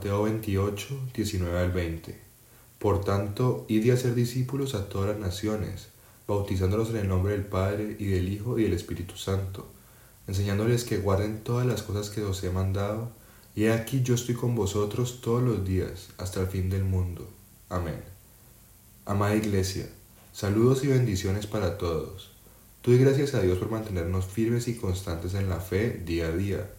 18, 19 al 20. Por tanto, id y hacer discípulos a todas las naciones, bautizándolos en el nombre del Padre y del Hijo y del Espíritu Santo, enseñándoles que guarden todas las cosas que os he mandado, y he aquí yo estoy con vosotros todos los días, hasta el fin del mundo. Amén. Amada Iglesia, saludos y bendiciones para todos. Doy gracias a Dios por mantenernos firmes y constantes en la fe día a día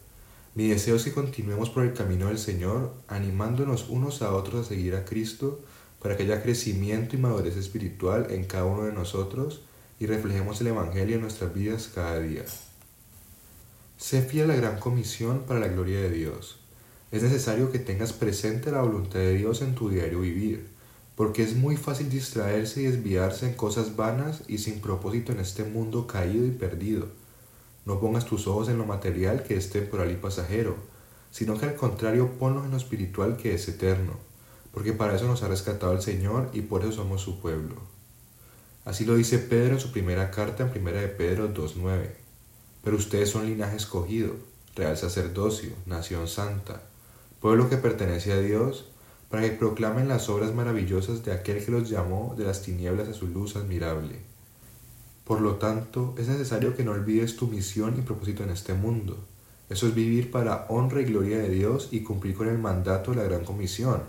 mi deseo es que continuemos por el camino del Señor, animándonos unos a otros a seguir a Cristo para que haya crecimiento y madurez espiritual en cada uno de nosotros y reflejemos el Evangelio en nuestras vidas cada día. Sé fiel a la gran comisión para la gloria de Dios. Es necesario que tengas presente la voluntad de Dios en tu diario vivir, porque es muy fácil distraerse y desviarse en cosas vanas y sin propósito en este mundo caído y perdido no pongas tus ojos en lo material que es temporal y pasajero, sino que al contrario ponlos en lo espiritual que es eterno, porque para eso nos ha rescatado el Señor y por eso somos su pueblo. Así lo dice Pedro en su primera carta en 1 de Pedro 2.9. Pero ustedes son linaje escogido, real sacerdocio, nación santa, pueblo que pertenece a Dios, para que proclamen las obras maravillosas de aquel que los llamó de las tinieblas a su luz admirable por lo tanto, es necesario que no olvides tu misión y propósito en este mundo. Eso es vivir para honra y gloria de Dios y cumplir con el mandato de la gran comisión,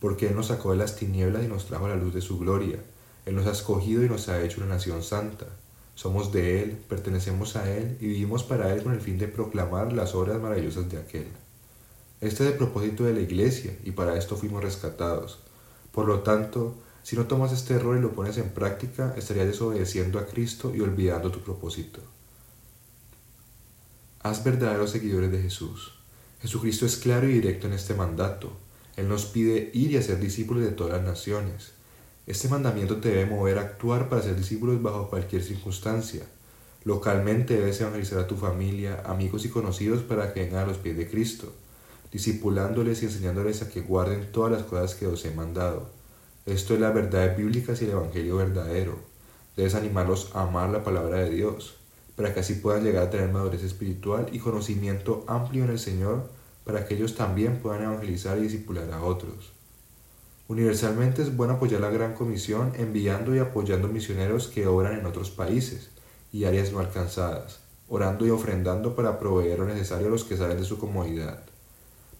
porque Él nos sacó de las tinieblas y nos trajo a la luz de su gloria. Él nos ha escogido y nos ha hecho una nación santa. Somos de Él, pertenecemos a Él y vivimos para Él con el fin de proclamar las obras maravillosas de aquel. Este es el propósito de la iglesia y para esto fuimos rescatados. Por lo tanto, si no tomas este error y lo pones en práctica, estarías desobedeciendo a Cristo y olvidando tu propósito. Haz verdaderos seguidores de Jesús. Jesucristo es claro y directo en este mandato. Él nos pide ir y hacer discípulos de todas las naciones. Este mandamiento te debe mover a actuar para ser discípulos bajo cualquier circunstancia. Localmente debes evangelizar a tu familia, amigos y conocidos para que vengan a los pies de Cristo, discipulándoles y enseñándoles a que guarden todas las cosas que os he mandado esto es la verdad bíblica y el Evangelio verdadero. Debes animarlos a amar la palabra de Dios, para que así puedan llegar a tener madurez espiritual y conocimiento amplio en el Señor, para que ellos también puedan evangelizar y discipular a otros. Universalmente es bueno apoyar la Gran Comisión enviando y apoyando misioneros que obran en otros países y áreas no alcanzadas, orando y ofrendando para proveer lo necesario a los que salen de su comodidad,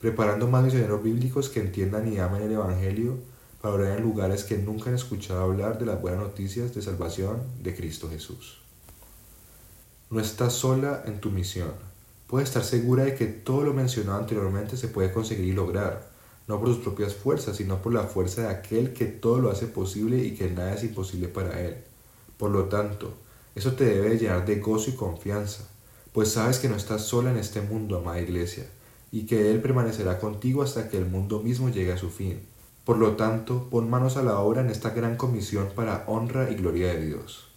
preparando más misioneros bíblicos que entiendan y amen el Evangelio para orar en lugares que nunca han escuchado hablar de las buenas noticias de salvación de Cristo Jesús. No estás sola en tu misión. Puedes estar segura de que todo lo mencionado anteriormente se puede conseguir y lograr, no por sus propias fuerzas, sino por la fuerza de aquel que todo lo hace posible y que nada es imposible para él. Por lo tanto, eso te debe llenar de gozo y confianza, pues sabes que no estás sola en este mundo, amada iglesia, y que Él permanecerá contigo hasta que el mundo mismo llegue a su fin por lo tanto, pon manos a la obra en esta gran comisión para honra y gloria de Dios.